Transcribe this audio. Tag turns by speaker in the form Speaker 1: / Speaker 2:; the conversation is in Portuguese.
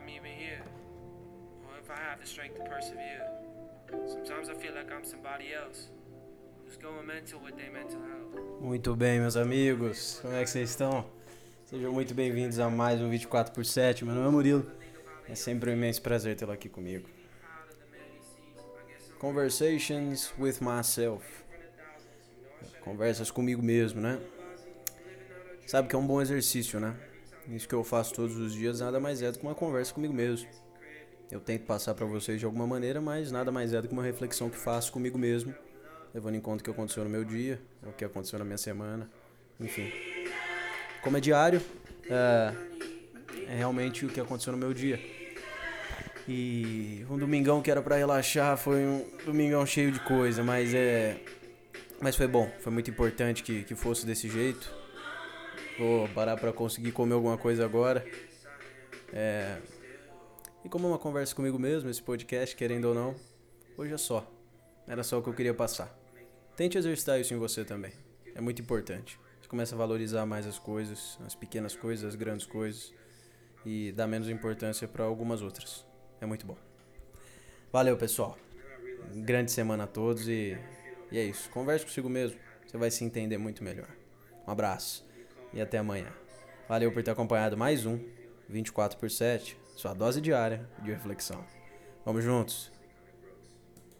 Speaker 1: I'm even here, or if I have the strength to persevere. Sometimes I feel like I'm somebody else.
Speaker 2: Muito bem, meus amigos. Como é que vocês estão? Sejam muito bem-vindos a mais um 24 por 7. Meu nome é Murilo. É sempre um imenso prazer tê-lo aqui comigo. Conversations with myself. Conversas comigo mesmo, né? Sabe que é um bom exercício, né? Isso que eu faço todos os dias nada mais é do que uma conversa comigo mesmo. Eu tento passar para vocês de alguma maneira, mas nada mais é do que uma reflexão que faço comigo mesmo, levando em conta o que aconteceu no meu dia, o que aconteceu na minha semana, enfim. Como é diário, é, é realmente o que aconteceu no meu dia. E um domingão que era para relaxar foi um domingão cheio de coisa, mas é. Mas foi bom, foi muito importante que, que fosse desse jeito. Vou parar para conseguir comer alguma coisa agora. É... E como é uma conversa comigo mesmo, esse podcast, querendo ou não, hoje é só. Era só o que eu queria passar. Tente exercitar isso em você também. É muito importante. Você começa a valorizar mais as coisas, as pequenas coisas, as grandes coisas, e dá menos importância para algumas outras. É muito bom. Valeu, pessoal. Grande semana a todos e, e é isso. Converse consigo mesmo. Você vai se entender muito melhor. Um abraço e até amanhã. Valeu por ter acompanhado mais um 24 por 7, sua dose diária de reflexão. Vamos juntos.